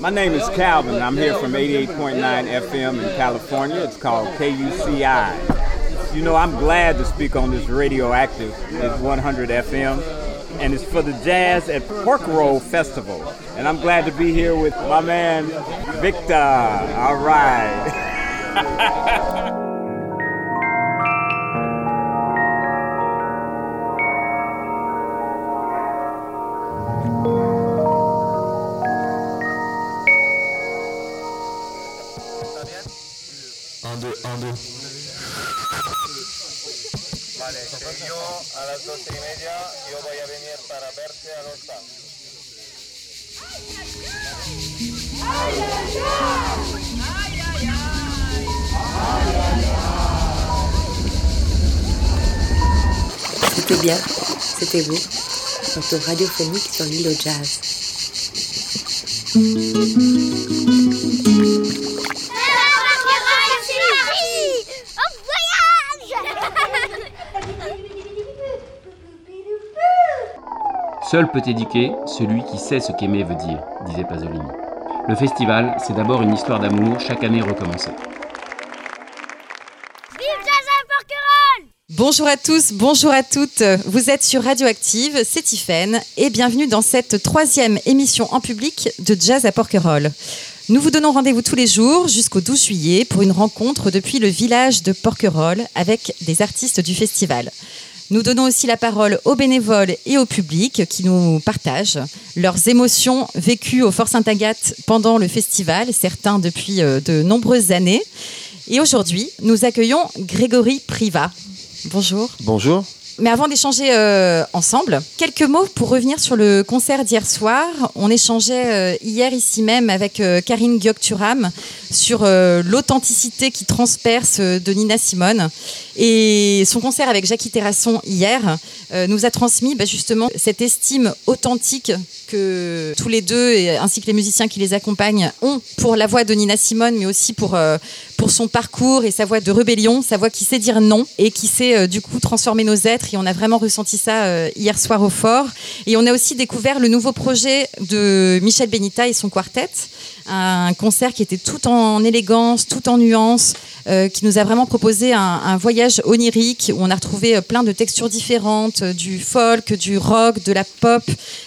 My name is Calvin. I'm here from 88.9 FM in California. It's called KUCI. You know, I'm glad to speak on this radioactive. It's 100 FM, and it's for the Jazz at Pork Roll Festival. And I'm glad to be here with my man Victor. All right. Notre radiophonique sur l'île au jazz. Seul peut éduquer celui qui sait ce qu'aimer veut dire, disait Pasolini. Le festival, c'est d'abord une histoire d'amour, chaque année recommencée. Bonjour à tous, bonjour à toutes. Vous êtes sur Radioactive, c'est Tiffaine et bienvenue dans cette troisième émission en public de Jazz à Porquerolles. Nous vous donnons rendez-vous tous les jours jusqu'au 12 juillet pour une rencontre depuis le village de Porquerolles avec des artistes du festival. Nous donnons aussi la parole aux bénévoles et au public qui nous partagent leurs émotions vécues au Fort Sainte-Agathe pendant le festival, certains depuis euh, de nombreuses années. Et aujourd'hui, nous accueillons Grégory Privat. Bonjour. Bonjour. Mais avant d'échanger euh, ensemble, quelques mots pour revenir sur le concert d'hier soir. On échangeait euh, hier ici même avec euh, Karine Gyokturam sur l'authenticité qui transperce de Nina Simone. Et son concert avec Jackie Terrasson hier nous a transmis bah, justement cette estime authentique que tous les deux, ainsi que les musiciens qui les accompagnent, ont pour la voix de Nina Simone, mais aussi pour, euh, pour son parcours et sa voix de rébellion, sa voix qui sait dire non et qui sait euh, du coup transformer nos êtres. Et on a vraiment ressenti ça euh, hier soir au fort. Et on a aussi découvert le nouveau projet de Michel Benita et son quartet, un concert qui était tout en élégance, tout en nuances, qui nous a vraiment proposé un, voyage onirique où on a retrouvé plein de textures différentes, du folk, du rock, de la pop,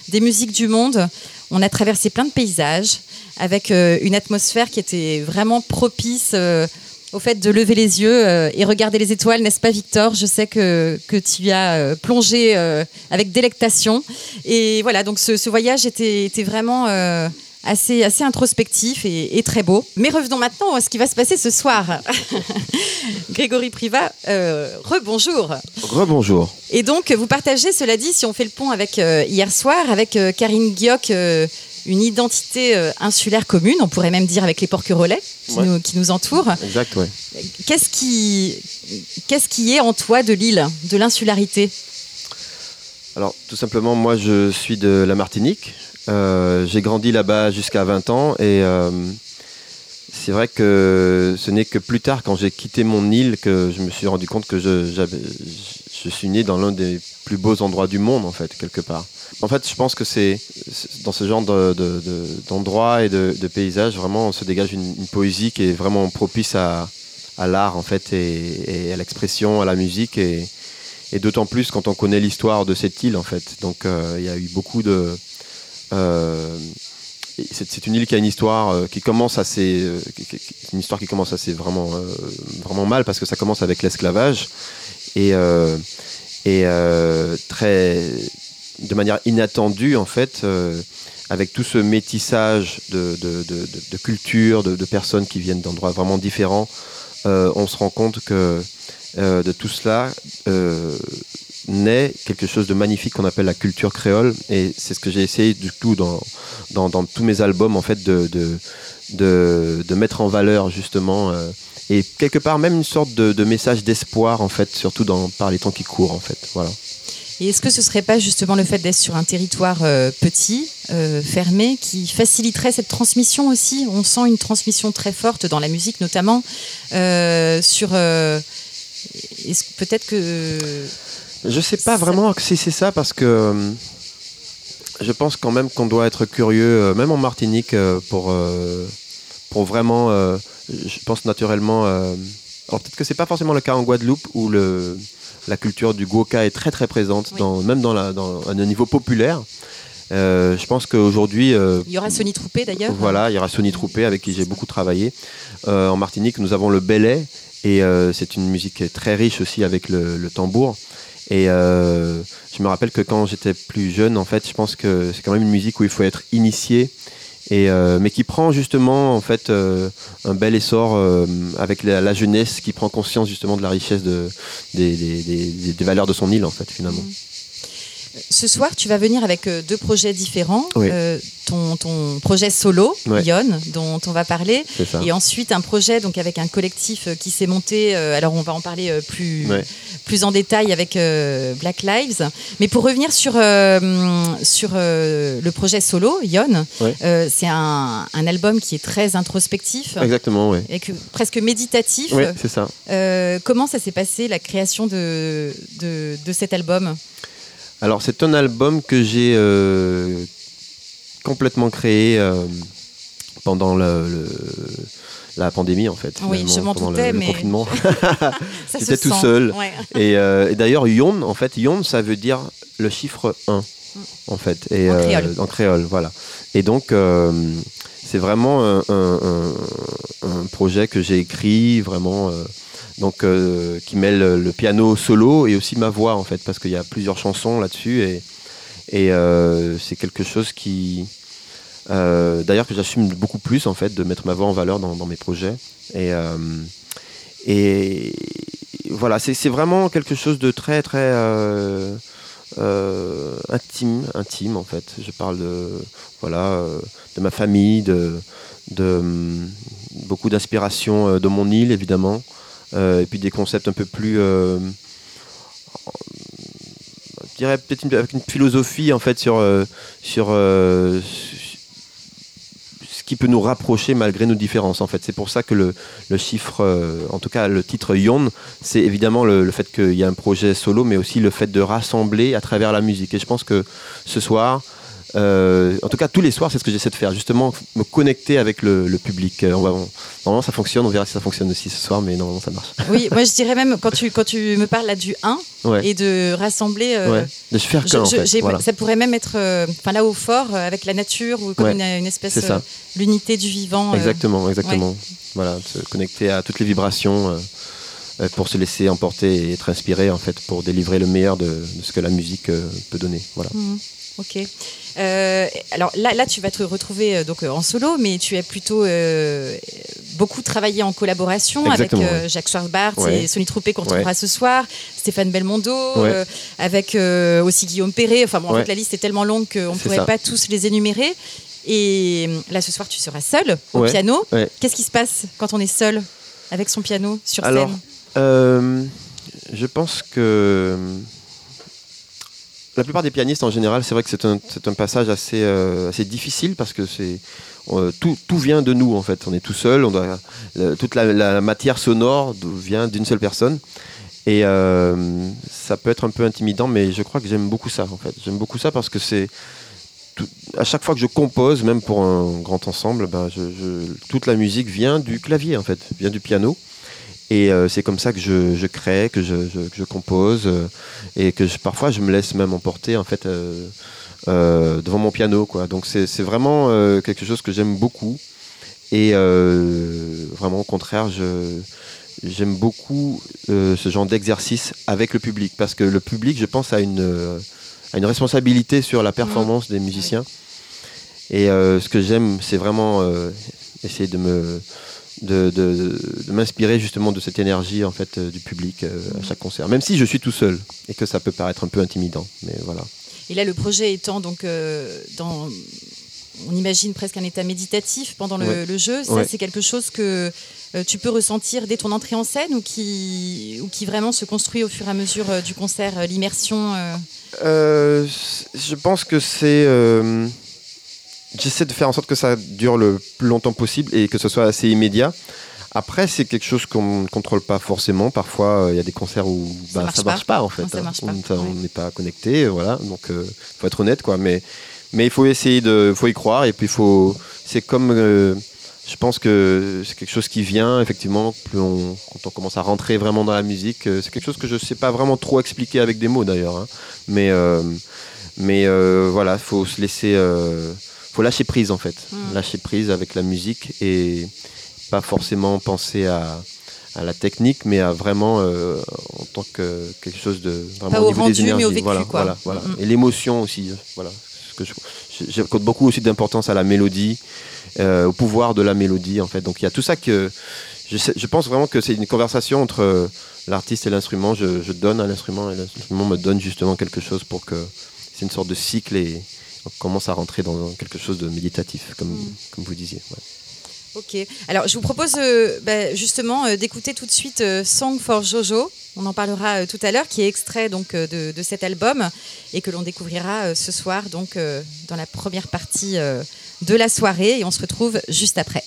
des musiques du monde. On a traversé plein de paysages avec euh, une atmosphère qui était vraiment propice euh, au fait de lever les yeux euh, et regarder les étoiles, n'est-ce pas Victor? Je sais que, que tu as plongé avec délectation. Et voilà, donc ce, voyage était vraiment assez, assez introspectif et, très beau. Mais revenons maintenant à ce qui va se passer ce soir. Grégory Privat, euh, rebonjour. Rebonjour. Et donc, vous partagez, cela dit, si on fait le pont avec euh, hier soir, avec euh, Karine Guioc, une identité insulaire commune, on pourrait même dire avec les porquerolais qui, nous, qui nous entourent. Exact, oui. Qu'est-ce qui, qu'est-ce qui est en toi de l'île, de l'insularité? Alors, tout simplement, moi, je suis de la Martinique. Euh, j'ai grandi là-bas jusqu'à 20 ans et euh, c'est vrai que ce n'est que plus tard, quand j'ai quitté mon île, que je me suis rendu compte que je, suis né dans l'un des plus beaux endroits du monde, en fait, quelque part. En fait, je pense que c'est dans ce genre d'endroits de, de, et de, paysages, vraiment, on se dégage une, poésie qui est vraiment propice à, l'art, en fait, et, à l'expression, à la musique. Et d'autant plus quand on connaît l'histoire de cette île en fait. Donc euh, il y a eu beaucoup de. Euh, c'est une île qui a une histoire euh, qui commence assez, une histoire qui commence assez vraiment, vraiment mal parce que ça commence avec l'esclavage et, très, de manière inattendue en fait, avec tout ce métissage de, de, de, de cultures, de, personnes qui viennent d'endroits vraiment différents, on se rend compte que euh, de tout cela euh, naît quelque chose de magnifique qu'on appelle la culture créole. Et c'est ce que j'ai essayé du tout dans, dans, tous mes albums, en fait, de, de, de, mettre en valeur, justement. Euh, et quelque part, même une sorte de, message d'espoir, en fait, surtout dans, par les temps qui courent, en fait. Voilà. Et est-ce que ce serait pas justement le fait d'être sur un territoire petit, fermé, qui faciliterait cette transmission aussi? On sent une transmission très forte dans la musique notamment sur peut-être que. Je sais pas vraiment si c'est ça parce que. je pense quand même qu'on doit être curieux, même en Martinique, pour, pour vraiment, je pense naturellement. alors peut-être que c'est pas forcément le cas en Guadeloupe où le, la culture du goka est très très présente, dans, même dans, la, dans un niveau populaire. Euh, je pense qu'aujourd'hui. Euh, il y aura Sony Troupé d'ailleurs. Voilà, il y aura Sony Troupé avec qui j'ai beaucoup travaillé. Euh, en Martinique, nous avons le belay et c'est une musique très riche aussi avec le, tambour. Et je me rappelle que quand j'étais plus jeune, en fait, je pense que c'est quand même une musique où il faut être initié. Et, mais qui prend justement en fait un bel essor avec la, jeunesse qui prend conscience justement de la richesse de, des, valeurs de son île en fait finalement. Mmh. Ce soir, tu vas venir avec euh, deux projets différents. Euh, ton, projet solo, Yon, dont on va parler, et ensuite un projet donc avec un collectif euh, qui s'est monté. alors on va en parler plus plus en détail avec Black Lives. Mais pour revenir sur sur le projet solo, Yon, c'est un, album qui est très introspectif. Exactement, oui. Et presque méditatif. Oui, c'est ça. comment ça s'est passé la création de, de, de cet album? Alors c'est un album que j'ai euh, complètement créé euh, pendant le, la pandémie en fait. Oui, je m'en doutais, mais... confinement. J'étais tout seul. Euh, et, d'ailleurs, Yon, en fait, Yon, ça veut dire le chiffre 1, en fait. Et, en, créole. voilà. Et donc, c'est vraiment un, un, projet que j'ai écrit vraiment donc euh, qui mêle le piano solo et aussi ma voix en fait parce qu'il y a plusieurs chansons là-dessus et, euh, c'est quelque chose qui euh, d'ailleurs que j'assume beaucoup plus en fait de mettre ma voix en valeur dans, mes projets. Et voilà c'est vraiment quelque chose de très très intime intime en fait. Je parle de voilà de ma famille de de beaucoup d'inspiration de mon île évidemment et puis des concepts un peu plus euh, je dirais peut-être avec une philosophie en fait sur euh, sur ce qui peut nous rapprocher malgré nos différences en fait. C'est pour ça que le, le chiffre en tout cas le titre Yon c'est évidemment le fait qu'il y a un projet solo mais aussi le fait de rassembler à travers la musique. Et je pense que ce soir euh, en tout cas, tous les soirs, c'est ce que j'essaie de faire, justement, me connecter avec le, public. Euh, on va, normalement, ça fonctionne, on verra si ça fonctionne aussi ce soir, mais normalement, ça marche. Oui, moi, je dirais même, quand tu, quand tu me parles là du 1 et de rassembler. Euh, de se faire qu'un, Ça pourrait même être, enfin, là au fort, avec la nature, ou comme une, espèce. l'unité du vivant. Exactement, exactement. Voilà, se connecter à toutes les vibrations pour se laisser emporter et être inspiré, en fait, pour délivrer le meilleur de, ce que la musique peut donner. Voilà. Mhm. Ok. Euh, alors là, là, tu vas te retrouver euh, donc euh, en solo, mais tu as plutôt beaucoup travaillé en collaboration avec Jacques Schwarzbart et Sony Troupé qu'on retrouvera ce soir, Stéphane Belmondo, avec aussi Guillaume Perret. Enfin bon, en fait, la liste est tellement longue qu'on ne pourrait pas tous les énumérer. Et là, ce soir, tu seras seul au piano. Qu'est-ce qui se passe quand on est seul avec son piano sur alors, scène Je pense que la plupart des pianistes en général, c'est vrai que c'est un, passage assez, euh, assez difficile parce que c'est tout, tout, vient de nous en fait. On est tout seul, on doit, toute la, matière sonore vient d'une seule personne. Et euh, ça peut être un peu intimidant, mais je crois que j'aime beaucoup ça en fait. J'aime beaucoup ça parce que c'est à chaque fois que je compose, même pour un grand ensemble, ben toute la musique vient du clavier en fait, vient du piano. Et euh, c'est comme ça que je, crée, que je, compose, euh, et que parfois je me laisse même emporter en fait euh, devant mon piano. Quoi. Donc c'est vraiment quelque chose que j'aime beaucoup. Et vraiment au contraire, j'aime beaucoup ce genre d'exercice avec le public, parce que le public, je pense, a une, a une responsabilité sur la performance des musiciens. Et ce que j'aime, c'est vraiment essayer de me de, m'inspirer justement de cette énergie en fait euh, du public euh, à chaque concert, même si je suis tout seul et que ça peut paraître un peu intimidant, mais voilà. Et là, le projet étant donc euh, dans, on imagine presque un état méditatif pendant le, jeu. Ça, c'est quelque chose que tu peux ressentir dès ton entrée en scène ou qui, ou qui vraiment se construit au fur et à mesure du concert, l'immersion. je pense que c'est j'essaie de faire en sorte que ça dure le plus longtemps possible et que ce soit assez immédiat. Après, c'est quelque chose qu'on ne contrôle pas forcément. Parfois, euh, il y a des concerts où ça ne bah, marche, pas. en fait. Hein. on n'est pas connecté, voilà. Donc, il euh, faut être honnête, quoi. Mais, Mais il faut essayer de, faut y croire et puis faut, c'est comme, euh, je pense que c'est quelque chose qui vient effectivement plus on, quand on commence à rentrer vraiment dans la musique. c'est quelque chose que je sais pas vraiment trop expliquer avec des mots d'ailleurs, hein. mais euh, mais euh, voilà, faut se laisser, euh, faut lâcher prise en fait, Mm. lâcher prise avec la musique et pas forcément penser à à la technique, mais à vraiment euh, en tant que quelque chose de vraiment Pas au niveau des rendu, mais au vécu, voilà, quoi. voilà, voilà. Mm, mm. Et l'émotion aussi, euh, voilà. J'accorde beaucoup aussi d'importance à la mélodie, euh, au pouvoir de la mélodie en fait. Donc il y a tout ça que je, sais- je pense vraiment que c'est une conversation entre l'artiste et l'instrument. Je, je donne à l'instrument et l'instrument me donne justement quelque chose pour que c'est une sorte de cycle et on commence à rentrer dans quelque chose de méditatif, comme, Mm. comme vous disiez. ouais. Ok. Alors, je vous propose euh, bah, justement euh, d'écouter tout de suite euh, Song for Jojo. On en parlera tout à l'heure, qui est extrait donc de, de cet album et que l'on découvrira ce soir donc dans la première partie de la soirée. Et on se retrouve juste après.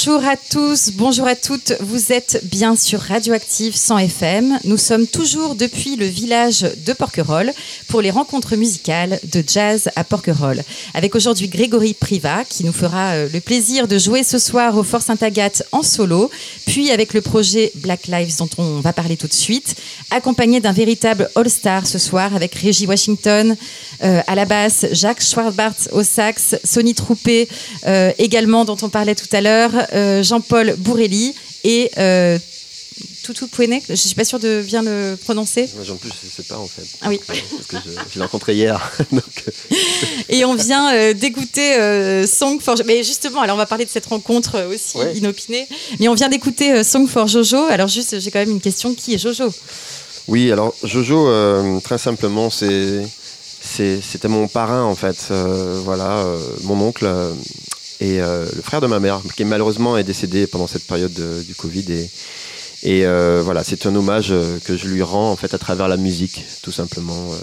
Bonjour à tous, bonjour à toutes. Vous êtes bien sur Radioactive 100 FM. Nous sommes toujours depuis le village de Porquerolles pour les rencontres musicales de jazz à Porquerolles. Avec aujourd'hui Grégory Privat qui nous fera euh, le plaisir de jouer ce soir au Fort Sainte-Agathe en solo, puis avec le projet Black Lives dont on va parler tout de suite, accompagné d'un véritable all-star ce soir avec Reggie Washington euh, à la basse, Jacques Schwartbart au sax, Sonny Troupé euh, également dont on parlait tout à l'heure, Jean-Paul Bourrelli et Toutou Pouenek, je suis pas sûre de bien le prononcer. Moi, en plus, je sais pas en fait. Ah oui. Parce que je, je l'ai rencontré hier. donc, euh, Et on vient euh, d'écouter euh, Song for Mais justement, alors on va parler de cette rencontre aussi Ouais. inopinée. Mais on vient d'écouter Song for Jojo. Alors juste, j'ai quand même une question. Qui est Jojo? Oui, alors Jojo, très simplement, c'est c'est- c'était mon parrain en fait. Voilà, mon oncle et euh, le frère de ma mère, qui malheureusement est décédé pendant cette période de- du Covid. Et, et euh, voilà, c'est un hommage euh, que je lui rends en fait à travers la musique, tout simplement. Euh,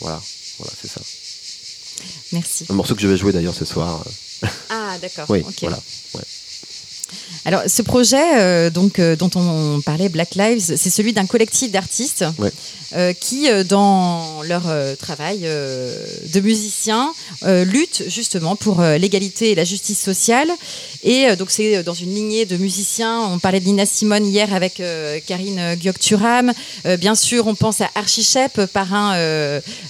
voilà, voilà, c'est ça. Merci. Un morceau que je vais jouer d'ailleurs ce soir. Ah, d'accord. Oui, Ok. voilà. Alors, ce projet euh, donc, euh, dont on parlait, Black Lives, c'est celui d'un collectif d'artistes Ouais. euh, qui, dans leur travail de musiciens, luttent justement pour l'égalité et la justice sociale. Et donc, c'est dans une lignée de musiciens. On parlait de Nina Simone hier avec Karine Gyokturam. Bien sûr, on pense à Archie Shep, parrain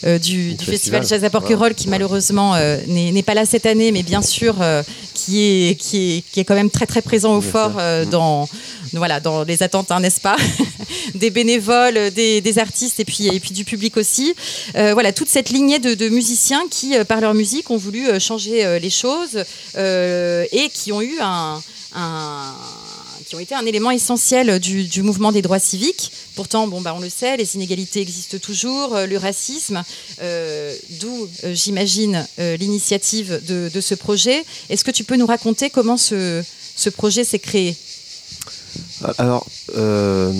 du, du festival. Jazz à Porquerolles, qui malheureusement n'est pas là cette année, mais bien sûr, qui, est, qui, est, qui est quand même très très présent au fort euh, dans, voilà, dans les attentes, hein, n'est-ce pas Des bénévoles, des, des artistes et puis, et puis du public aussi. Euh, voilà, toute cette lignée de, de musiciens qui, euh, par leur musique, ont voulu euh, changer euh, les choses euh, et qui ont eu un, un- qui ont été un élément essentiel du, du mouvement des droits civiques. Pourtant, bon, bah, on le sait, les inégalités existent toujours, euh, le racisme, euh, d'où, euh, j'imagine, euh, l'initiative de, de ce projet. Est-ce que tu peux nous raconter comment ce, ce projet s'est créé Alors, euh,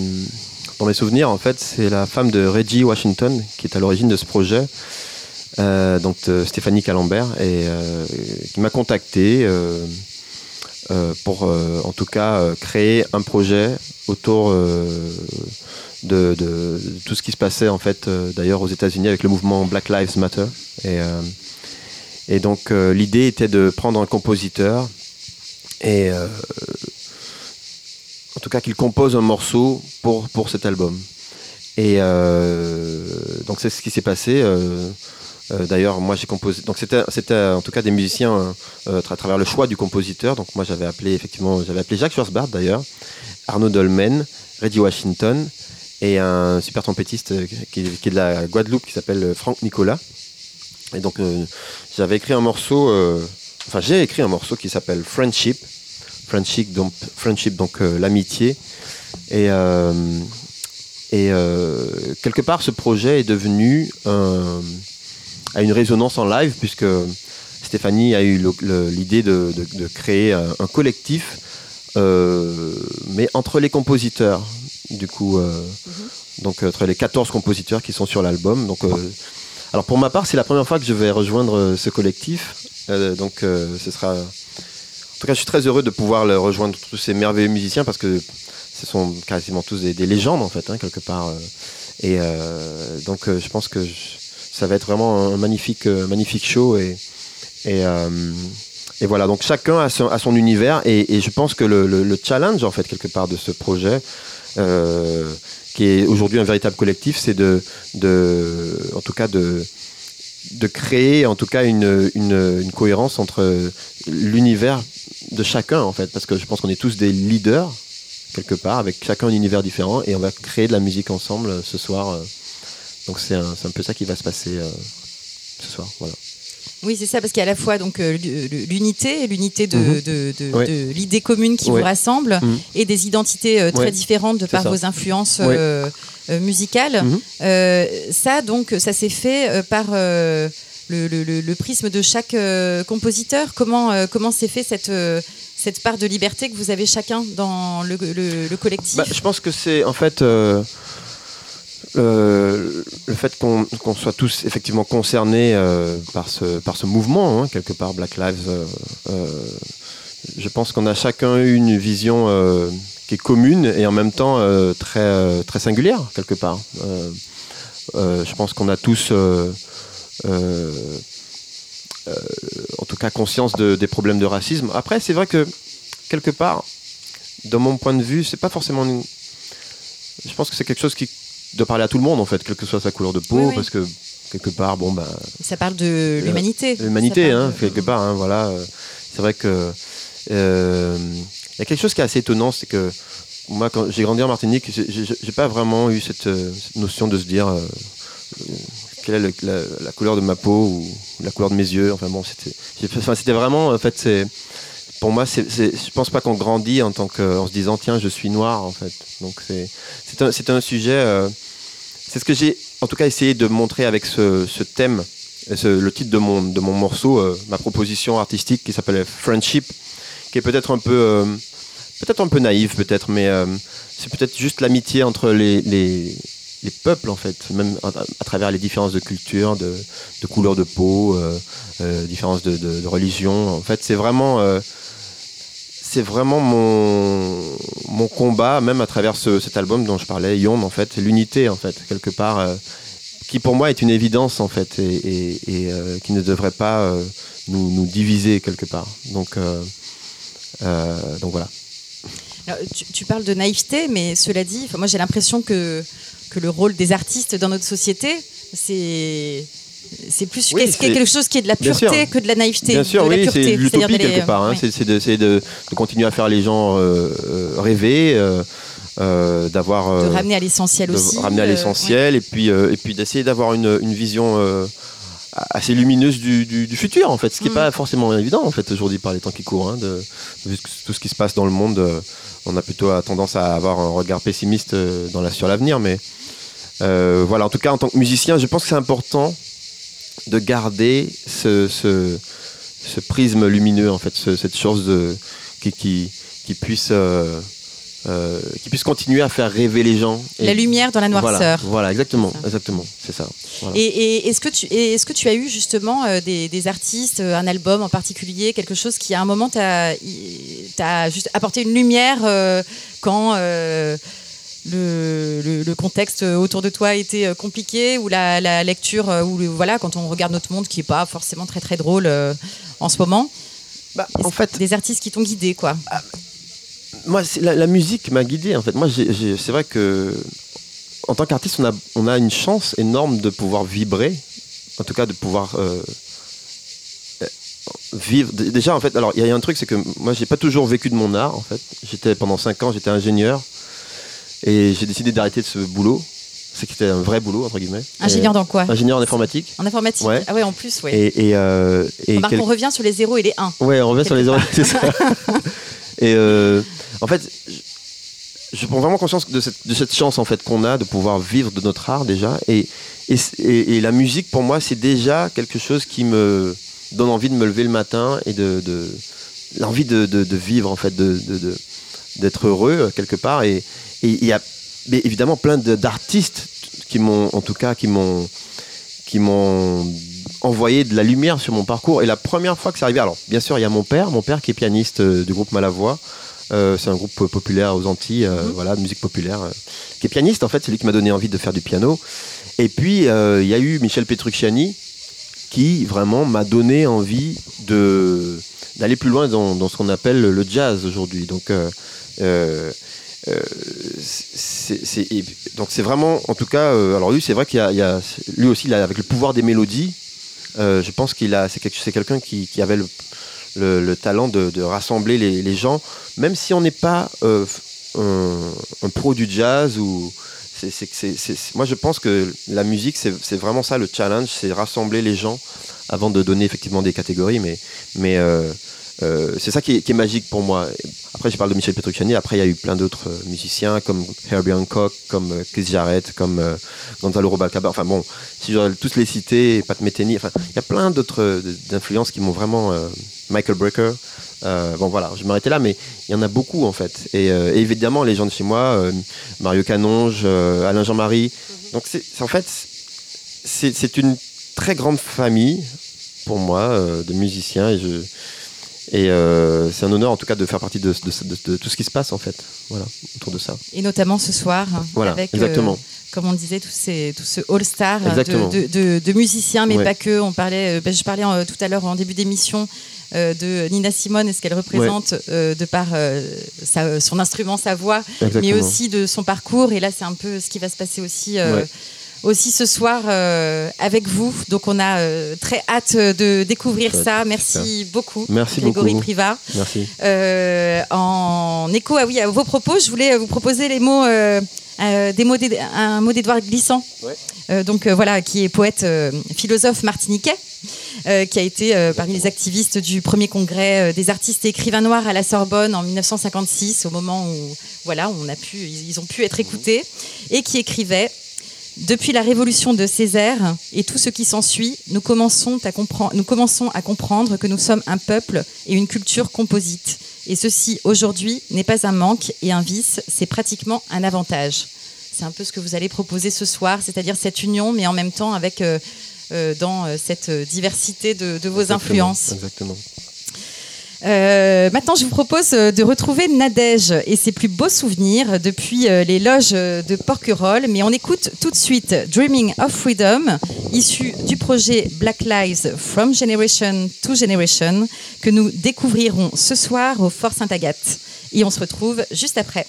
dans mes souvenirs, en fait, c'est la femme de Reggie Washington qui est à l'origine de ce projet, euh, donc euh, Stéphanie Calambert, et qui m'a contacté pour, en tout cas, créer un projet autour de, tout ce qui se passait, en fait, d'ailleurs aux États-Unis avec le mouvement Black Lives Matter. Et, donc, l'idée était de prendre un compositeur et euh, en tout cas qu'il compose un morceau pour, pour cet album. Et euh, donc c'est ce qui s'est passé. euh, euh, D'ailleurs, moi j'ai composé. Donc c'était, en tout cas des musiciens euh, euh, à travers le choix du compositeur. Donc moi j'avais appelé effectivement, j'avais appelé Jacques Schwarzbart d'ailleurs, Arnaud Dolmen, Reggie Washington et un super trompettiste qui, qui est de la Guadeloupe qui s'appelle Franck Nicolas. Et donc euh, j'avais écrit un morceau. euh, enfin j'ai écrit un morceau qui s'appelle Friendship. Friendship donc, friendship, donc euh, l'amitié. Et, euh, et euh, quelque part, ce projet est devenu à une résonance en live, puisque Stéphanie a eu l'idée de, de- de créer un, un collectif, mais entre les compositeurs, du coup, euh, donc entre les 14 compositeurs qui sont sur l'album. Donc, alors pour ma part, c'est la première fois que je vais rejoindre ce collectif, donc euh, ce sera en tout cas, je suis très heureux de pouvoir le rejoindre tous ces merveilleux musiciens parce que ce sont quasiment tous des, des légendes en fait, hein, quelque part. euh. Et euh, donc, euh, je pense que ça va être vraiment un magnifique, euh, magnifique show. Et, et, euh, voilà, donc chacun a son, univers. Et, je pense que le, le- le challenge en fait, quelque part, de ce projet, euh, qui est aujourd'hui un véritable collectif, c'est de, de, en tout cas, de de créer en tout cas une, une, cohérence entre l'univers de chacun en fait parce que je pense qu'on est tous des leaders quelque part avec chacun un univers différent et on va créer de la musique ensemble euh, ce soir euh. donc c'est un, un peu ça qui va se passer euh, ce soir voilà Oui, c'est ça, parce qu'il y a à la fois donc euh, l'u- l'unité, l'unité de, Mhm. de- de- Ouais. de l'idée commune qui Ouais. vous rassemble, Mhm. et des identités euh, très Ouais. différentes de par ça. vos influences euh, euh, musicales. Mhm. Euh, ça, donc, ça s'est fait euh, par euh, le, le- le- le prisme de chaque euh, compositeur. Comment euh, comment s'est fait cette euh, cette part de liberté que vous avez chacun dans le collectif? Bah, je pense que c'est en fait euh, le fait qu'on soit tous effectivement concernés euh, par, ce, par ce mouvement, hein, quelque part, Black Lives, euh, je pense qu'on a chacun une vision qui est commune et en même temps très, très singulière, quelque part. Je pense qu'on a tous, en tout cas, conscience de- des problèmes de racisme. Après, c'est vrai que, quelque part, de mon point de vue, c'est pas forcément. une- Je pense que c'est quelque chose qui doit parler à tout le monde, en fait, quelle que soit sa couleur de peau, Oui, parce que quelque part, bon, bah, Ça parle de l'humanité. l'humanité, parle hein, de- quelque part, hein, voilà. euh, C'est vrai que euh, il y a quelque chose qui est assez étonnant, c'est que moi, quand j'ai grandi en Martinique, j'ai pas vraiment eu cette, notion de se dire quelle est la, couleur de ma peau ou la couleur de mes yeux. Enfin bon, c'était, enfin, c'était vraiment, en fait, c'est, pour moi, c'est, je pense pas qu'on grandit en se disant tiens, je suis noir en fait. Donc c'est, c'est un, c'est sujet. Euh, c'est ce que j'ai, en tout cas, essayé de montrer avec ce, thème, le titre de mon, morceau, euh, ma proposition artistique qui s'appelle Friendship, qui est peut-être un peu, euh, peut-être un peu naïve, peut-être, mais c'est peut-être juste l'amitié entre les, les les peuples en fait, même à, travers les différences de culture, de, couleur de peau, différences de, de, religion. En fait, c'est vraiment, c'est vraiment mon, mon combat, même à travers ce, cet album dont je parlais, Yon, en fait, l'unité en fait, quelque part, euh, qui pour moi est une évidence en fait, et, et qui ne devrait pas nous, nous, diviser quelque part. Donc, donc voilà. tu, tu, parles de naïveté, mais cela dit, moi j'ai l'impression que que le rôle des artistes dans notre société, c'est c'est plus quelque chose qui est de la pureté que de la naïveté. Bien sûr, oui, c'est l'utopie quelque part. Hein. C'est d'essayer de, continuer à faire les gens euh, euh, rêver. Euh, d'avoir de ramener à l'essentiel aussi ramener à l'essentiel et puis et puis d'essayer d'avoir une, une, vision assez lumineuse du, du, futur en fait ce qui n'est mm. pas forcément évident en fait aujourd'hui par les temps qui courent hein, de, tout ce qui se passe dans le monde on a plutôt tendance à avoir un regard pessimiste dans la, sur l'avenir mais voilà, en tout cas, en tant que musicien, je pense que c'est important de garder ce, ce, prisme lumineux, en fait, cette chose de, qui, qui, qui puisse. Euh, euh, qui puisse continuer à faire rêver les gens. La lumière dans la noirceur. Voilà, exactement, exactement, c'est ça. Et, est-ce que tu, est-ce que tu as eu justement des, des, artistes, un album en particulier, quelque chose qui à un moment t'a, t'a juste apporté une lumière quand le, le, contexte autour de toi était euh, compliqué ou la, lecture euh, ou voilà quand on regarde notre monde qui est pas forcément très très drôle euh, en ce moment. Bah, en fait des artistes qui t'ont guidé quoi? Ah, moi la, la, musique m'a guidé en fait. Moi c'est vrai que en tant qu'artiste on a, on a une chance énorme de pouvoir vibrer en tout cas de pouvoir vivre. Déjà en fait alors il y a un truc c'est que moi j'ai pas toujours vécu de mon art en fait. J'étais pendant 5 ans j'étais ingénieur et j'ai décidé d'arrêter de ce boulot. C'était un vrai boulot, entre guillemets. Ingénieur dans quoi Ingénieur en informatique. En informatique Ah ouais, en plus, ouais. Et, et, euh, on revient sur les 0 et les 1. Ouais, on revient sur les 0 c'est ça. et euh, en fait, je prends vraiment conscience de cette, de cette chance en fait qu'on a de pouvoir vivre de notre art déjà. Et, et, et la musique, pour moi, c'est déjà quelque chose qui me donne envie de me lever le matin et de, de l'envie de, de, de, vivre en fait, de, d'être heureux quelque part. Et, et il y a évidemment plein d'artistes qui m'ont, en tout cas, qui m'ont, qui m'ont envoyé de la lumière sur mon parcours. Et la première fois que c'est arrivé, alors bien sûr, il y a mon père, mon père qui est pianiste euh, du groupe Malavoie. Euh, c'est un groupe populaire aux Antilles, euh, mhm. voilà, de musique populaire, qui est pianiste en fait, c'est lui qui m'a donné envie de faire du piano. Et puis il y a eu Michel Petrucciani qui vraiment m'a donné envie de d'aller plus loin dans, dans ce qu'on appelle le jazz aujourd'hui. Donc euh, c'est, donc c'est vraiment, en tout cas, euh, alors lui, c'est vrai qu'il y a, lui aussi, avec le pouvoir des mélodies, euh, je pense qu'il a, c'est, quelqu'un qui, avait le, talent de, rassembler les, gens, même si on n'est pas un, pro du jazz ou moi je pense que la musique c'est, vraiment ça le challenge, c'est rassembler les gens avant de donner effectivement des catégories, mais c'est ça qui est, magique pour moi. Après, je parle de Michel Petrucciani. Après, il y a eu plein d'autres euh, musiciens comme Herbie Hancock, comme euh, Chris Jarrett, comme Gonzalo Robalcaba. Enfin bon, si je dois tous les citer, Pat Metheny. Enfin, il y a plein d'autres influences qui m'ont vraiment. Michael Brecker. bon voilà, je m'arrêtais là, mais il y en a beaucoup en fait. Et, évidemment, les gens de chez moi, Mario Canonge, Alain Jean-Marie. Donc c'est en fait, c'est une très grande famille pour moi de musiciens et je et euh, c'est un honneur en tout cas de faire partie de, tout ce qui se passe en fait, voilà, autour de ça. Et notamment ce soir, voilà, avec, euh, comme on disait, tout, ces, tout ce all-star de, musiciens, mais pas que. On parlait, euh, ben, je parlais tout à l'heure en début d'émission de Nina Simone et ce qu'elle représente de par son instrument, sa voix, mais aussi de son parcours. Et là, c'est un peu ce qui va se passer aussi aussi ce soir euh, avec vous. Donc on a euh, très hâte de découvrir ça. Merci beaucoup, Merci Grégory beaucoup. Privat. Merci. Euh, en écho ah oui, à vos propos, je voulais vous proposer les mots, des mots un mot d'Édouard Glissant, Ouais. Donc voilà, qui est poète, philosophe martiniquais, euh, qui a été euh, parmi les activistes du premier congrès euh, des artistes et écrivains noirs à la Sorbonne en 1956, au moment où voilà, on a pu, ils ont pu être écoutés, et qui écrivait. Depuis la révolution de Césaire et tout ce qui s'ensuit, nous, commençons à compren- nous commençons à comprendre que nous sommes un peuple et une culture composite. Et ceci, aujourd'hui, n'est pas un manque et un vice, c'est pratiquement un avantage. C'est un peu ce que vous allez proposer ce soir, c'est-à-dire cette union, mais en même temps avec euh, euh, dans euh, cette diversité de, de vos Exactement, influences. Exactement. Euh, maintenant, je vous propose euh, de retrouver Nadège et ses plus beaux souvenirs depuis euh, les loges euh, de Porquerolles. Mais on écoute tout de suite Dreaming of Freedom, issu du projet Black Lives from Generation to Generation, que nous découvrirons ce soir au Fort Sainte-Agathe. Et on se retrouve juste après.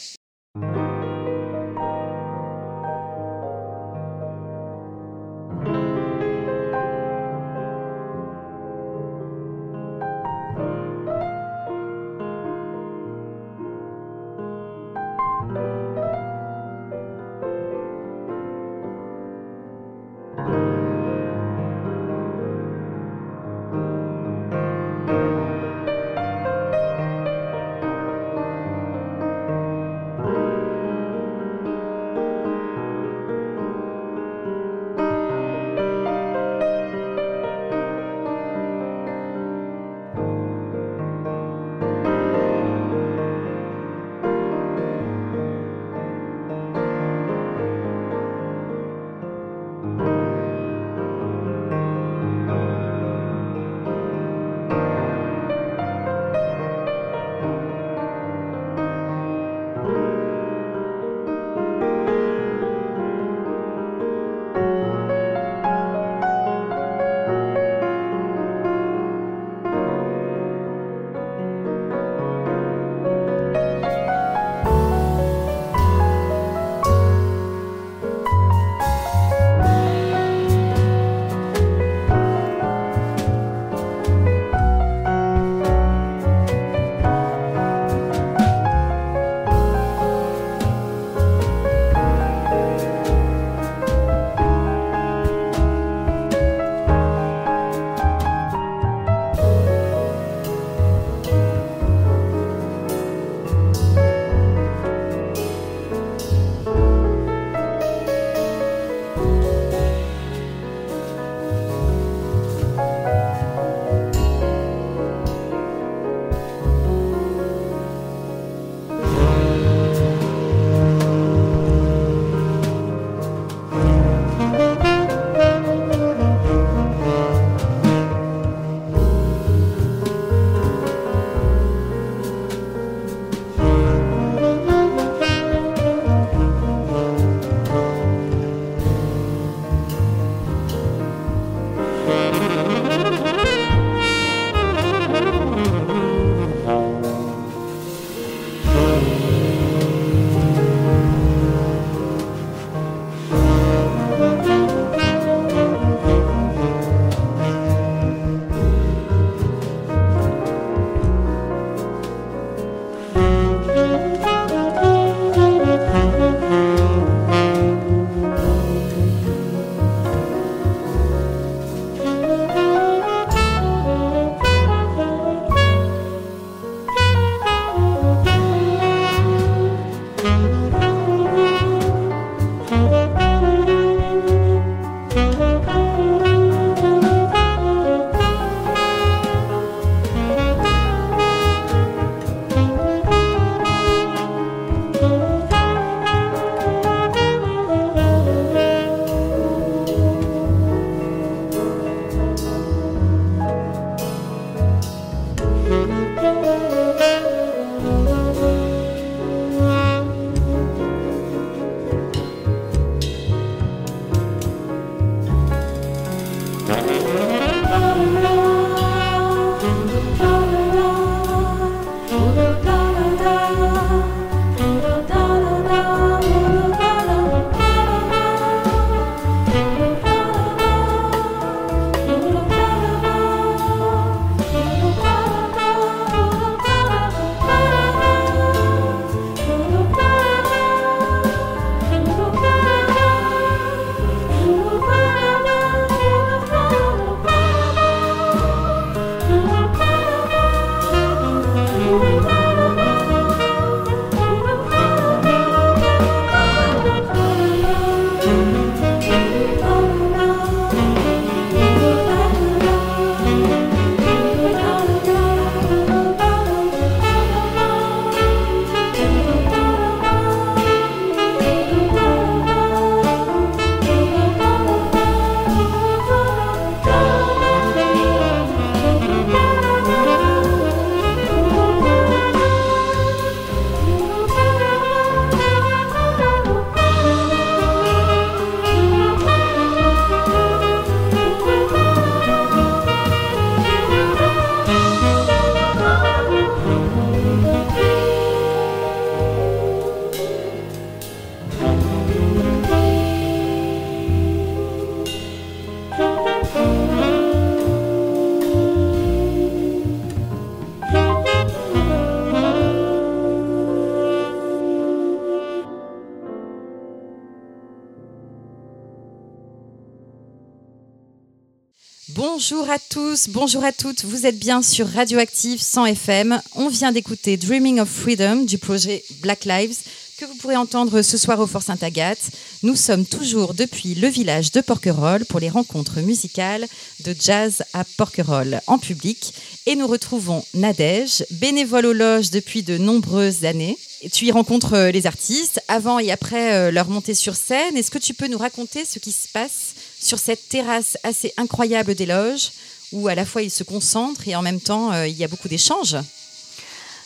Bonjour à tous, bonjour à toutes. Vous êtes bien sur Radioactive 100 FM. On vient d'écouter Dreaming of Freedom du projet Black Lives que vous pourrez entendre ce soir au Fort Sainte-Agathe. Nous sommes toujours depuis le village de Porquerolles pour les rencontres musicales de jazz à Porquerolles en public. Et nous retrouvons Nadège, bénévole aux loges depuis de nombreuses années. Tu y rencontres euh, les artistes avant et après euh, leur montée sur scène. Est-ce que tu peux nous raconter ce qui se passe sur cette terrasse assez incroyable des loges où à la fois ils se concentrent et en même temps euh, il y a beaucoup d'échanges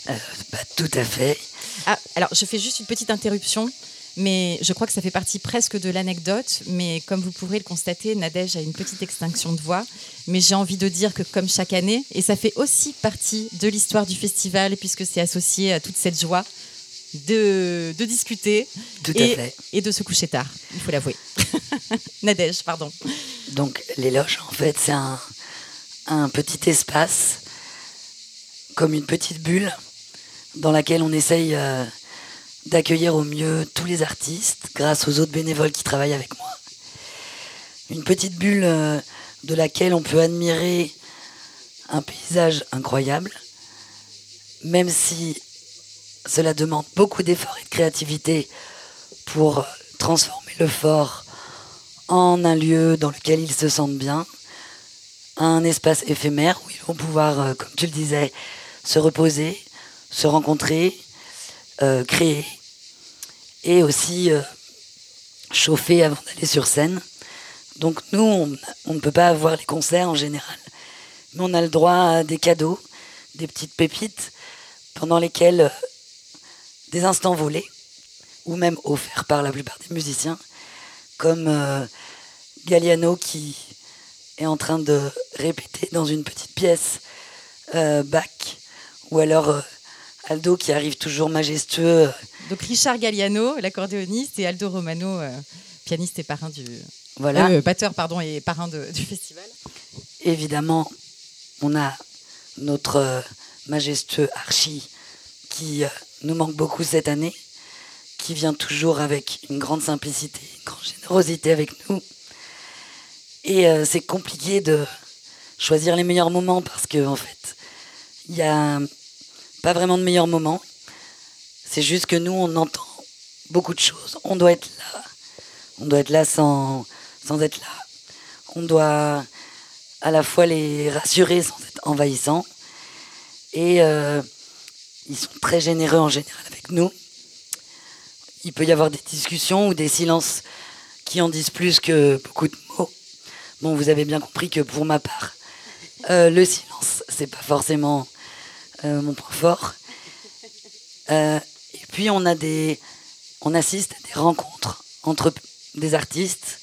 bah, Tout à fait. Ah, alors, je fais juste une petite interruption, mais je crois que ça fait partie presque de l'anecdote. Mais comme vous pourrez le constater, Nadège a une petite extinction de voix. Mais j'ai envie de dire que, comme chaque année, et ça fait aussi partie de l'histoire du festival, puisque c'est associé à toute cette joie de, discuter et, de se coucher tard, il faut l'avouer. Nadège, pardon. Donc, les loges, en fait, c'est un, petit espace, comme une petite bulle dans laquelle on essaye euh, d'accueillir au mieux tous les artistes grâce aux autres bénévoles qui travaillent avec moi. Une petite bulle euh, de laquelle on peut admirer un paysage incroyable, même si cela demande beaucoup d'efforts et de créativité pour transformer le fort en un lieu dans lequel ils se sentent bien, un espace éphémère où ils vont pouvoir, euh, comme tu le disais, se reposer, se rencontrer, euh, créer et aussi euh, chauffer avant d'aller sur scène. Donc nous, on, ne peut pas avoir les concerts en général, mais on a le droit à des cadeaux, des petites pépites pendant lesquelles des instants volés, ou même offerts par la plupart des musiciens, comme Galliano qui est en train de répéter dans une petite pièce Bach, ou alors Aldo qui arrive toujours majestueux. Donc Richard Galliano, l'accordéoniste, et Aldo Romano, euh, pianiste et parrain du. Voilà. Euh, batteur, pardon, et parrain du festival. Évidemment, on a notre euh, majestueux Archie qui nous manque beaucoup cette année, qui vient toujours avec une grande simplicité, une grande générosité avec nous. Et c'est compliqué de choisir les meilleurs moments parce que, en fait, il y a pas vraiment de meilleur moment. C'est juste que nous, on entend beaucoup de choses. On doit être là. On doit être là sans, sans être là. On doit à la fois les rassurer sans être envahissant. Et euh, ils sont très généreux en général avec nous. Il peut y avoir des discussions ou des silences qui en disent plus que beaucoup de mots. Bon, vous avez bien compris que pour ma part, euh, le silence, c'est pas forcément euh, mon point fort. Euh, et puis on a des, on assiste à des rencontres entre des artistes,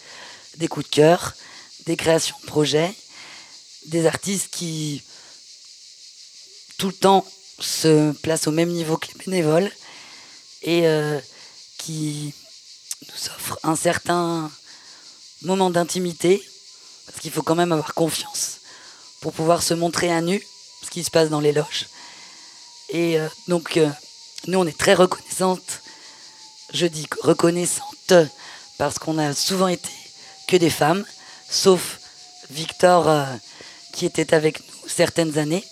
des coups de cœur, des créations de projets, des artistes qui tout le temps se placent au même niveau que les bénévoles et qui nous offrent un certain moment d'intimité, parce qu'il faut quand même avoir confiance pour pouvoir se montrer à nu ce qui se passe dans les loges. Et euh, donc, euh, nous, on est très reconnaissantes. Je dis reconnaissantes parce qu'on a souvent été que des femmes, sauf Victor euh, qui était avec nous certaines années.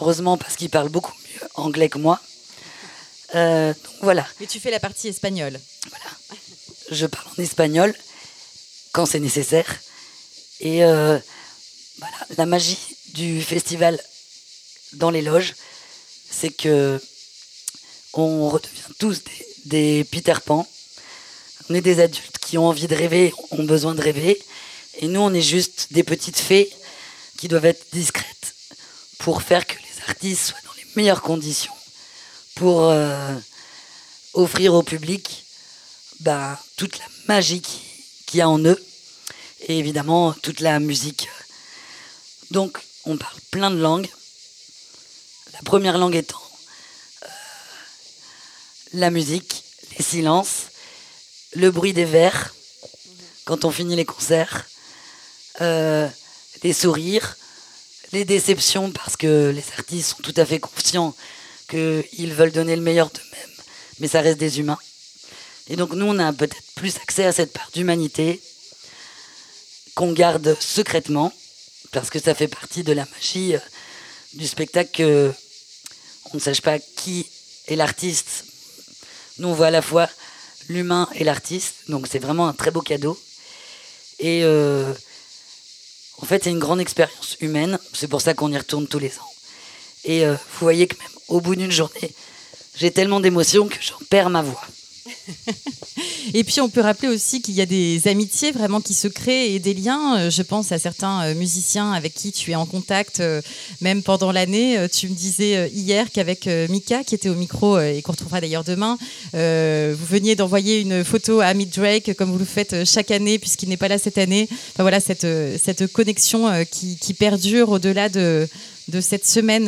Heureusement parce qu'il parle beaucoup mieux anglais que moi. Donc voilà. Mais tu fais la partie espagnole. Voilà. Je parle en espagnol quand c'est nécessaire. Et voilà, la magie du festival dans les loges, c'est que on redevient tous des, Peter Pan. On est des adultes qui ont envie de rêver, ont besoin de rêver. Et nous, on est juste des petites fées qui doivent être discrètes pour faire que les artistes soient dans les meilleures conditions pour euh, offrir au public bah, toute la magie qu'il y a en eux et évidemment toute la musique. Donc, on parle plein de langues. La première langue étant euh, la musique, les silences, le bruit des verres quand on finit les concerts, euh, les sourires, les déceptions parce que les artistes sont tout à fait conscients qu'ils veulent donner le meilleur d'eux-mêmes, mais ça reste des humains. Et donc nous, on a peut-être plus accès à cette part d'humanité qu'on garde secrètement parce que ça fait partie de la magie euh, du spectacle que on ne sache pas qui est l'artiste. Nous, on voit à la fois l'humain et l'artiste, donc c'est vraiment un très beau cadeau. Et euh, en fait, c'est une grande expérience humaine, c'est pour ça qu'on y retourne tous les ans. Et euh, vous voyez que même au bout d'une journée, j'ai tellement d'émotions que j'en perds ma voix. Et puis on peut rappeler aussi qu'il y a des amitiés vraiment qui se créent et des liens. Euh, je pense à certains euh, musiciens avec qui tu es en contact, même pendant l'année. Tu me disais hier qu'avec Mika, qui était au micro et qu'on retrouvera d'ailleurs demain, vous veniez d'envoyer une photo à Mick Drake, comme vous le faites chaque année, puisqu'il n'est pas là cette année. Enfin voilà, cette, cette connexion qui perdure au-delà de, de cette semaine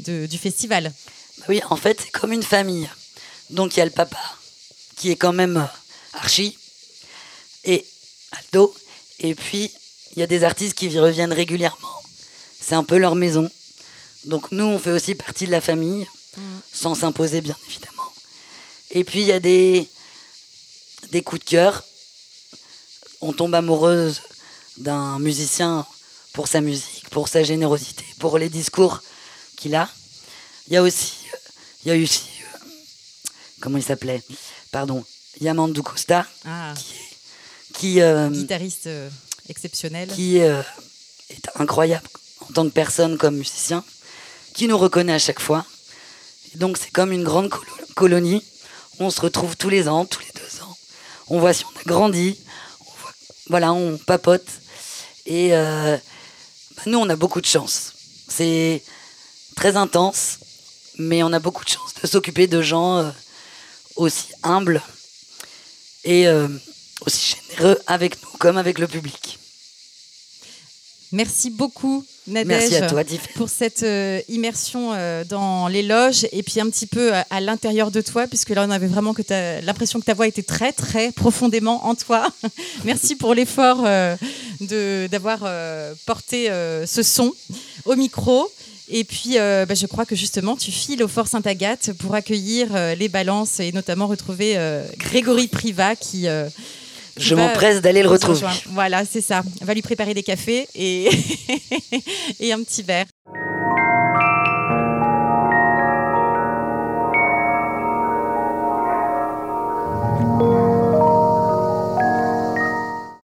de, du festival. Oui, en fait, c'est comme une famille. Donc il y a le papa, qui est quand même euh, Archie, et Aldo, et puis il y a des artistes qui y reviennent régulièrement. C'est un peu leur maison. Donc nous, on fait aussi partie de la famille, mm. sans s'imposer bien évidemment. Et puis il y a des, des coups de cœur. On tombe amoureuse d'un musicien pour sa musique, pour sa générosité, pour les discours qu'il a. Il y a aussi, il y a aussi, euh, comment il s'appelait? Pardon, Yamandu Costa, ah. qui, euh, guitariste euh, exceptionnel, qui est incroyable en tant que personne comme musicien, qui nous reconnaît à chaque fois. donc c'est comme une grande colonie. On se retrouve tous les ans, tous les deux ans. On voit si on a grandi. voilà, on papote. Et nous, on a beaucoup de chance. C'est très intense mais on a beaucoup de chance de s'occuper de gens euh, aussi humbles et euh, aussi généreux avec nous comme avec le public. Merci beaucoup, Nadège, pour cette euh, immersion dans les loges et puis un petit peu à, l'intérieur de toi, puisque là, on avait vraiment l'impression que ta voix était très, très profondément en toi. Merci pour l'effort d'avoir porté ce son au micro. Et puis, euh, bah, je crois que justement, tu files au Fort Sainte-Agathe pour accueillir euh, les balances et notamment retrouver euh, Grégory Privat qui. Je m'empresse d'aller le retrouver. Voilà, c'est ça. On va lui préparer des cafés et, et un petit verre.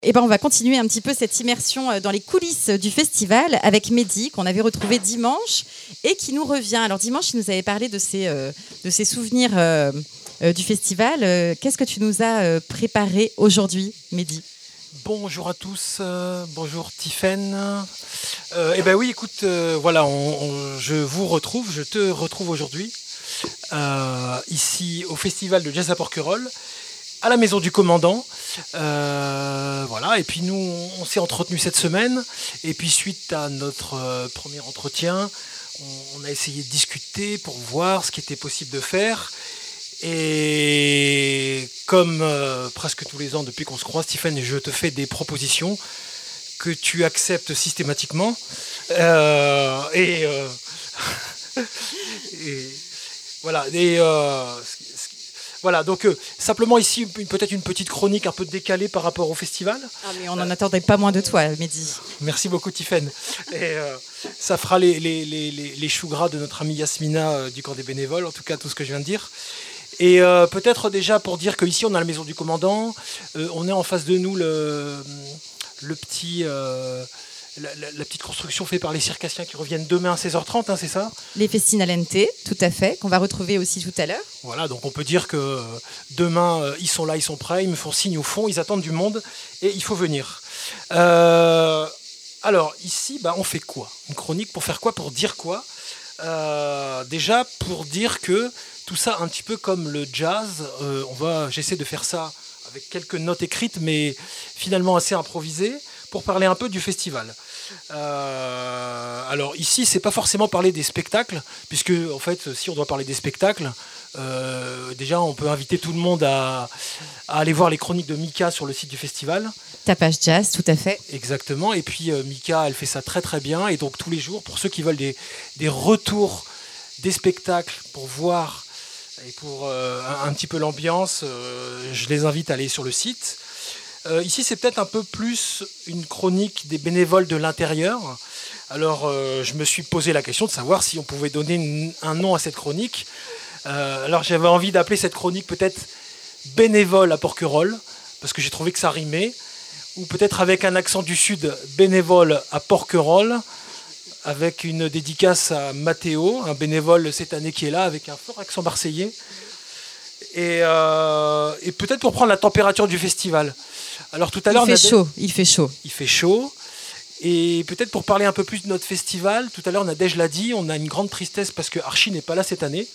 Eh ben, on va continuer un petit peu cette immersion euh, dans les coulisses du festival avec Mehdi, qu'on avait retrouvé dimanche et qui nous revient. Alors, dimanche, il nous avait parlé de ses, euh, de ses souvenirs euh, du festival. Qu'est-ce que tu nous as préparé aujourd'hui, Mehdi? Bonjour à tous, bonjour Tiffaine. eh ben oui, écoute, voilà, je vous retrouve, je te retrouve aujourd'hui ici au festival de jazz à Porquerolles à la maison du commandant. Euh, voilà, et puis nous, on, s'est entretenu cette semaine. Et puis, suite à notre euh, premier entretien, on, a essayé de discuter pour voir ce qui était possible de faire. Et comme euh, presque tous les ans depuis qu'on se croise, Stephen, je te fais des propositions que tu acceptes systématiquement. et, et, voilà. Et voilà, donc euh, simplement ici, peut-être une petite chronique un peu décalée par rapport au festival. Ah, mais on n'en attendait pas moins de toi, Mehdi. Merci beaucoup, Tiffaine. Et euh, ça fera les, les, les, les, choux gras de notre amie Yasmina euh, du corps des bénévoles, en tout cas tout ce que je viens de dire. Et peut-être déjà pour dire qu'ici, on a la maison du commandant, on est en face de nous le, le petit la, petite construction faite par les circassiens qui reviennent demain à 16h30, hein, c'est ça? Les Festinalente, tout à fait, qu'on va retrouver aussi tout à l'heure. Voilà, donc on peut dire que euh, demain, euh, ils sont là, ils sont prêts, ils me font signe au fond, ils attendent du monde et il faut venir. Euh, alors, ici, bah, on fait quoi? Une chronique pour faire quoi? Pour dire quoi? Déjà, pour dire que tout ça, un petit peu comme le jazz, on va, j'essaie de faire ça avec quelques notes écrites, mais finalement assez improvisées pour parler un peu du festival. Euh, alors ici, c'est pas forcément parler des spectacles, puisque en fait, si on doit parler des spectacles, euh, déjà on peut inviter tout le monde à, aller voir les chroniques de Mika sur le site du festival. Ta page jazz, tout à fait. Exactement. Et puis euh, Mika, elle fait ça très très bien. Et donc tous les jours, pour ceux qui veulent des, des retours des spectacles pour voir et pour un, un, petit peu l'ambiance, je les invite à aller sur le site. Euh, ici, c'est peut-être un peu plus une chronique des bénévoles de l'intérieur. Alors, euh, je me suis posé la question de savoir si on pouvait donner un nom à cette chronique. Euh, alors, j'avais envie d'appeler cette chronique peut-être bénévole à Porquerolles, parce que j'ai trouvé que ça rimait. Ou peut-être avec un accent du sud, bénévole à Porquerolles, avec une dédicace à Mathéo, un bénévole cette année qui est là, avec un fort accent marseillais. Et, et peut-être pour prendre la température du festival. Alors tout à l'heure, il fait chaud. Il fait chaud. Il fait chaud. Et peut-être pour parler un peu plus de notre festival, tout à l'heure Nadège l'a dit, on a une grande tristesse parce que Archie n'est pas là cette année.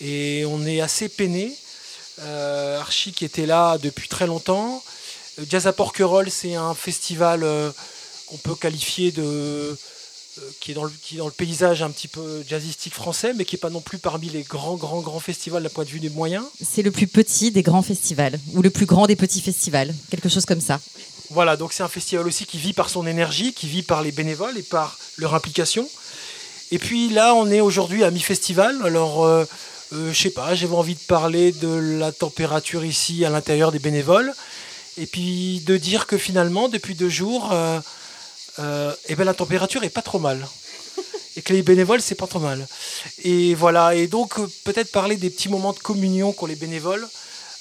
Et on est assez peiné. Euh, Archie qui était là depuis très longtemps. Euh, Jazz à Porquerolles, c'est un festival euh, qu'on peut qualifier de euh, qui est, dans le, qui dans le paysage un petit peu jazzistique français, mais qui n'est pas non plus parmi les grands, grands, grands festivals d'un point de vue des moyens. C'est le plus petit des grands festivals, ou le plus grand des petits festivals, quelque chose comme ça. Voilà, donc c'est un festival aussi qui vit par son énergie, qui vit par les bénévoles et par leur implication. Et puis là, on est aujourd'hui à mi-festival. Alors, euh, euh, je sais pas, j'avais envie de parler de la température ici à l'intérieur des bénévoles. Et puis de dire que finalement, depuis deux jours, et euh, eh ben la température est pas trop mal. Et que les bénévoles, c'est pas trop mal. Et voilà, et donc euh, peut-être parler des petits moments de communion qu'ont les bénévoles.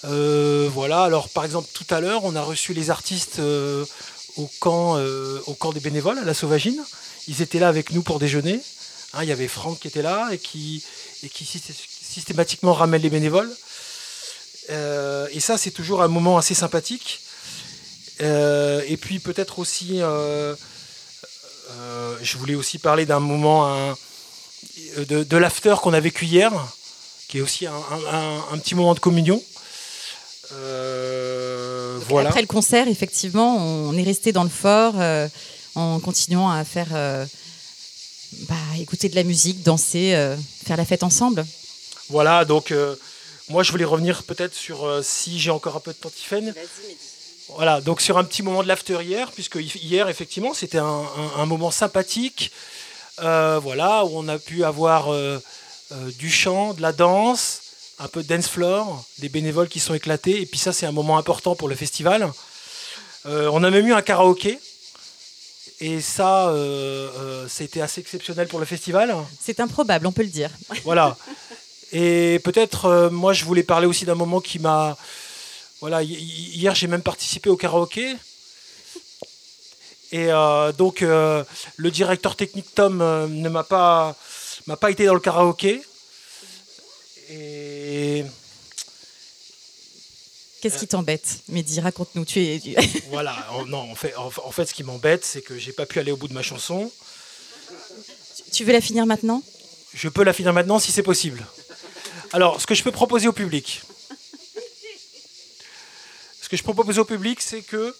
Euh, voilà, alors par exemple, tout à l'heure, on a reçu les artistes au, camp, au camp des bénévoles, à la Sauvagine. Ils étaient là avec nous pour déjeuner. Hein, il y avait Franck qui était là et qui, et qui systématiquement ramène les bénévoles. et ça, c'est toujours un moment assez sympathique. et puis peut-être aussi je voulais aussi parler d'un moment de, l'after qu'on a vécu hier, qui est aussi un, petit moment de communion. Euh, voilà. Après le concert, effectivement, on est resté dans le fort euh, en continuant à faire bah, écouter de la musique, danser, faire la fête ensemble. Voilà, donc moi je voulais revenir peut-être sur si j'ai encore un peu de temps, Tiffaine. Voilà, donc sur un petit moment de l'after hier, puisque hier, effectivement, c'était un, moment sympathique, euh, voilà, où on a pu avoir euh, euh, du chant, de la danse, un peu de dance floor, des bénévoles qui sont éclatés, et puis ça, c'est un moment important pour le festival. on a même eu un karaoké, et ça, c'était assez exceptionnel pour le festival. C'est improbable, on peut le dire. Voilà. Et peut-être, moi, je voulais parler aussi d'un moment qui m'a voilà, hier j'ai même participé au karaoké. Et euh, donc euh, le directeur technique Tom euh, ne m'a pas m'a pas été dans le karaoké. Et Qu'est-ce qui t'embête Mehdi, raconte-nous. Tu es... voilà, non, en fait, en fait, ce qui m'embête, c'est que j'ai pas pu aller au bout de ma chanson. Tu veux la finir maintenant? Je peux la finir maintenant si c'est possible. Alors, ce que je peux proposer au public, que je propose au public, c'est que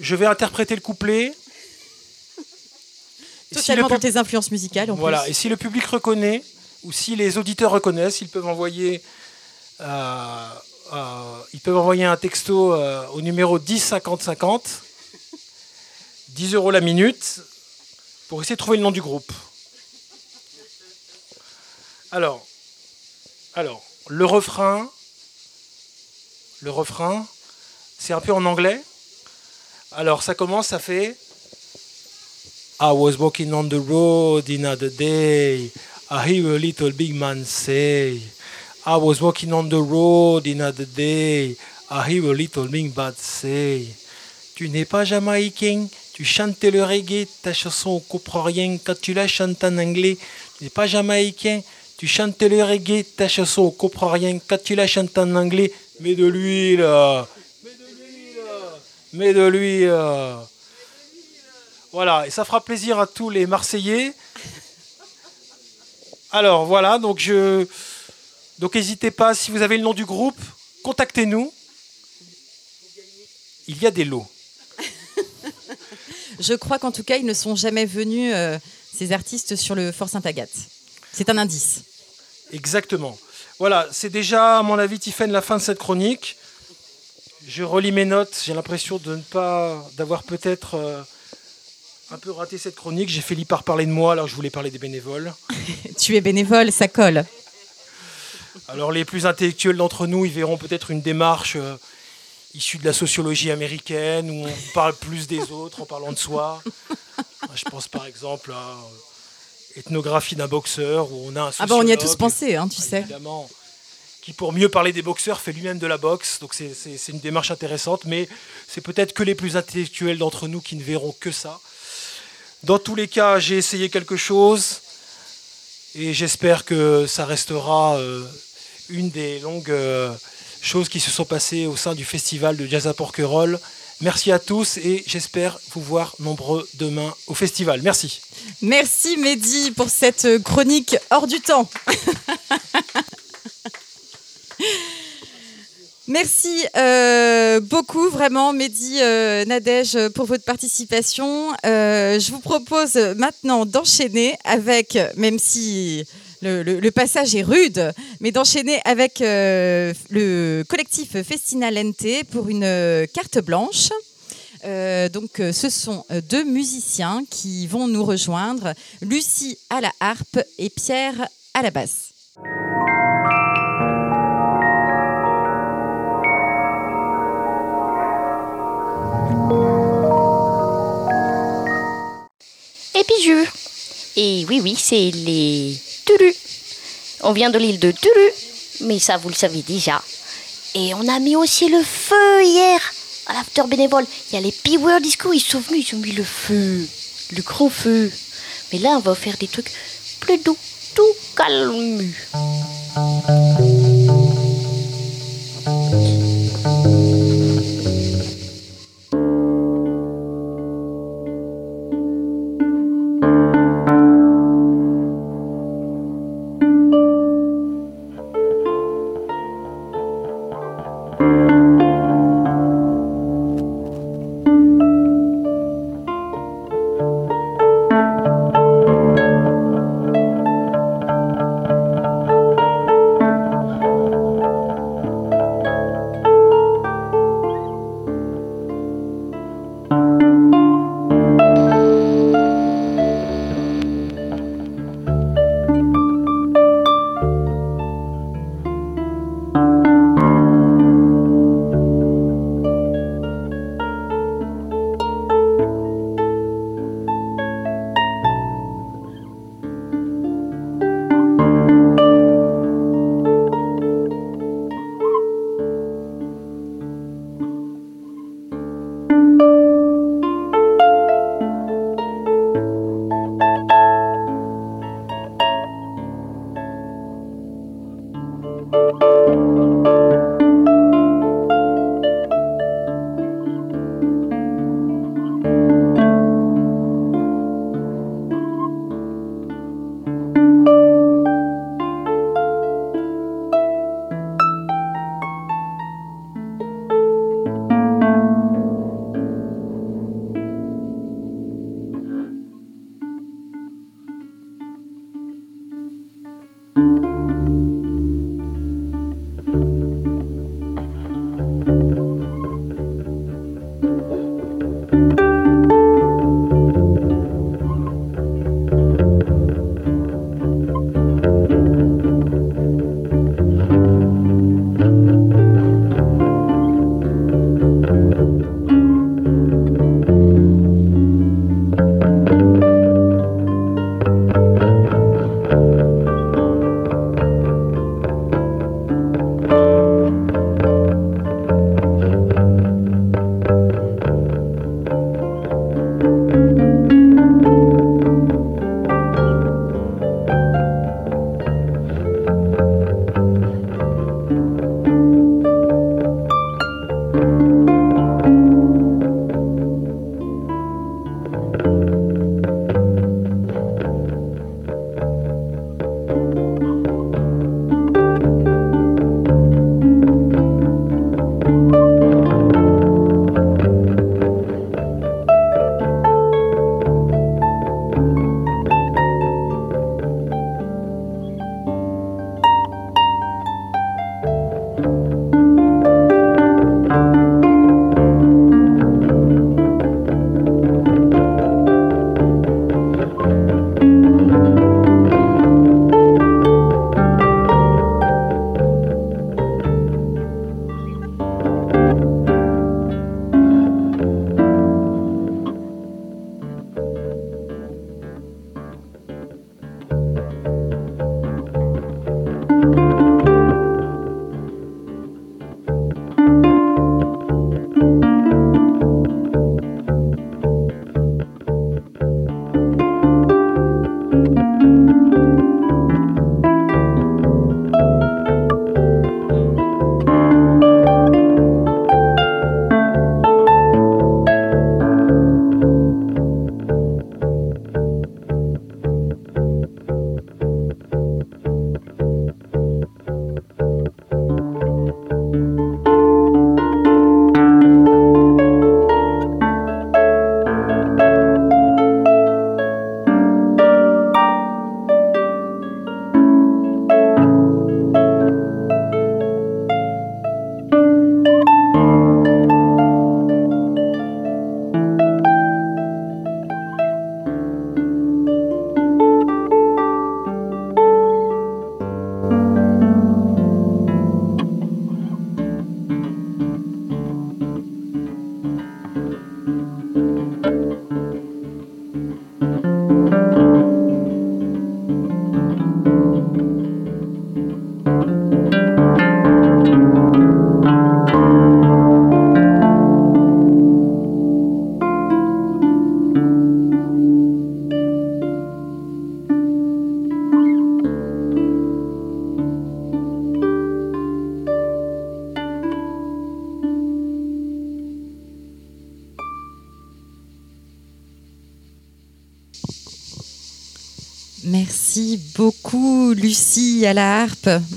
je vais interpréter le couplet. Totalement si dans tes influences musicales. En voilà. Et si le public reconnaît, ou si les auditeurs reconnaissent, ils peuvent envoyer, euh, euh, ils peuvent envoyer un texto euh, au numéro 10 50 50, 10 euros la minute, pour essayer de trouver le nom du groupe. Alors, alors le refrain, le refrain, c'est un peu en anglais. Alors ça commence, ça fait I was walking on the road in other day. I hear a little big man say. I was walking on the road in other day. I hear a little big man say. Tu n'es pas jamaïcain, tu chantes le reggae, ta chanson on comprend rien quand tu la chantes en anglais. Tu n'es pas jamaïcain, tu chantes le reggae, ta chanson on comprend rien quand tu la chantes en anglais. Mais de l'huile mais de lui. Euh, voilà, et ça fera plaisir à tous les Marseillais. Alors voilà, donc je. Donc n'hésitez pas, si vous avez le nom du groupe, contactez-nous. Il y a des lots. je crois qu'en tout cas, ils ne sont jamais venus, euh, ces artistes, sur le Fort Sainte-Agathe. C'est un indice. Exactement. Voilà, c'est déjà, à mon avis, Tiffen, la fin de cette chronique. Je relis mes notes, j'ai l'impression de ne pas, d'avoir peut-être euh, un peu raté cette chronique. J'ai fait par parler de moi alors je voulais parler des bénévoles. tu es bénévole, ça colle. Alors les plus intellectuels d'entre nous, ils verront peut-être une démarche euh, issu de la sociologie américaine, où on parle plus des autres en parlant de soi. Je pense par exemple à Ethnographie d'un boxeur, où on a un Ah bah on y a tous pensé, hein, tu sais. Qui pour mieux parler des boxeurs fait lui-même de la boxe. Donc c'est une démarche intéressante, mais c'est peut-être que les plus intellectuels d'entre nous qui ne verront que ça. Dans tous les cas, j'ai essayé quelque chose et j'espère que ça restera euh, une des longues euh, choses qui se sont passées au sein du festival de Jazz à Porquerolles. Merci à tous et j'espère vous voir nombreux demain au festival. Merci. Merci Mehdi pour cette chronique hors du temps. Merci euh, beaucoup vraiment Mehdi, euh, Nadège pour votre participation. Euh, je vous propose maintenant d'enchaîner avec, même si le, passage est rude, mais d'enchaîner avec euh, le collectif Festina Lente pour une euh, carte blanche. Euh, donc, euh, ce sont euh, deux musiciens qui vont nous rejoindre, Lucie à la harpe et Pierre à la basse. Et oui, oui, c'est les Tulu. On vient de l'île de Tulu, mais ça, vous le savez déjà. Et on a mis aussi le feu hier à l'after bénévole. Il y a les Power Disco, ils sont venus, ils ont mis le feu, le grand feu. Mais là, on va faire des trucs plus doux, tout calme.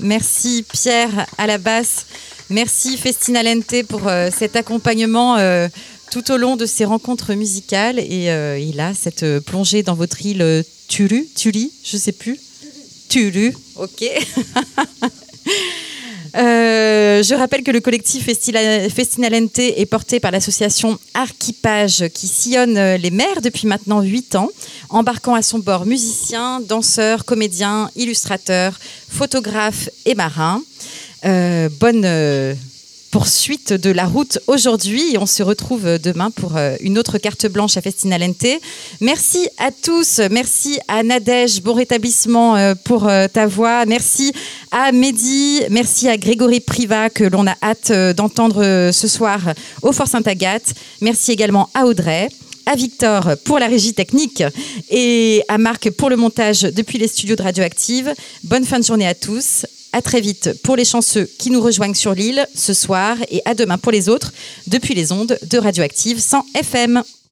Merci Pierre à la basse, merci Festina Lente pour euh, cet accompagnement euh, tout au long de ces rencontres musicales et, euh, et là cette plongée dans votre île euh, Tulu, Tuli, je sais plus. Tulu, ok. Euh, je rappelle que le collectif Festila- Festina Lente est porté par l'association Archipage qui sillonne euh, les mers depuis maintenant 8 ans, embarquant à son bord musiciens, danseurs, comédiens, illustrateurs, photographes et marins. Euh, bonne poursuite de la route aujourd'hui on se retrouve demain pour euh, une autre carte blanche à Festina Lente. Merci à tous, merci à Nadège, bon rétablissement euh, pour euh, ta voix, merci à Mehdi, merci à Grégory Privat que l'on a hâte d'entendre ce soir au Fort Sainte-Agathe, merci également à Audrey à Victor pour la régie technique et à Marc pour le montage depuis les studios de Radioactive. Bonne fin de journée à tous. À très vite pour les chanceux qui nous rejoignent sur l'île ce soir et à demain pour les autres depuis les ondes de Radioactive 100 FM.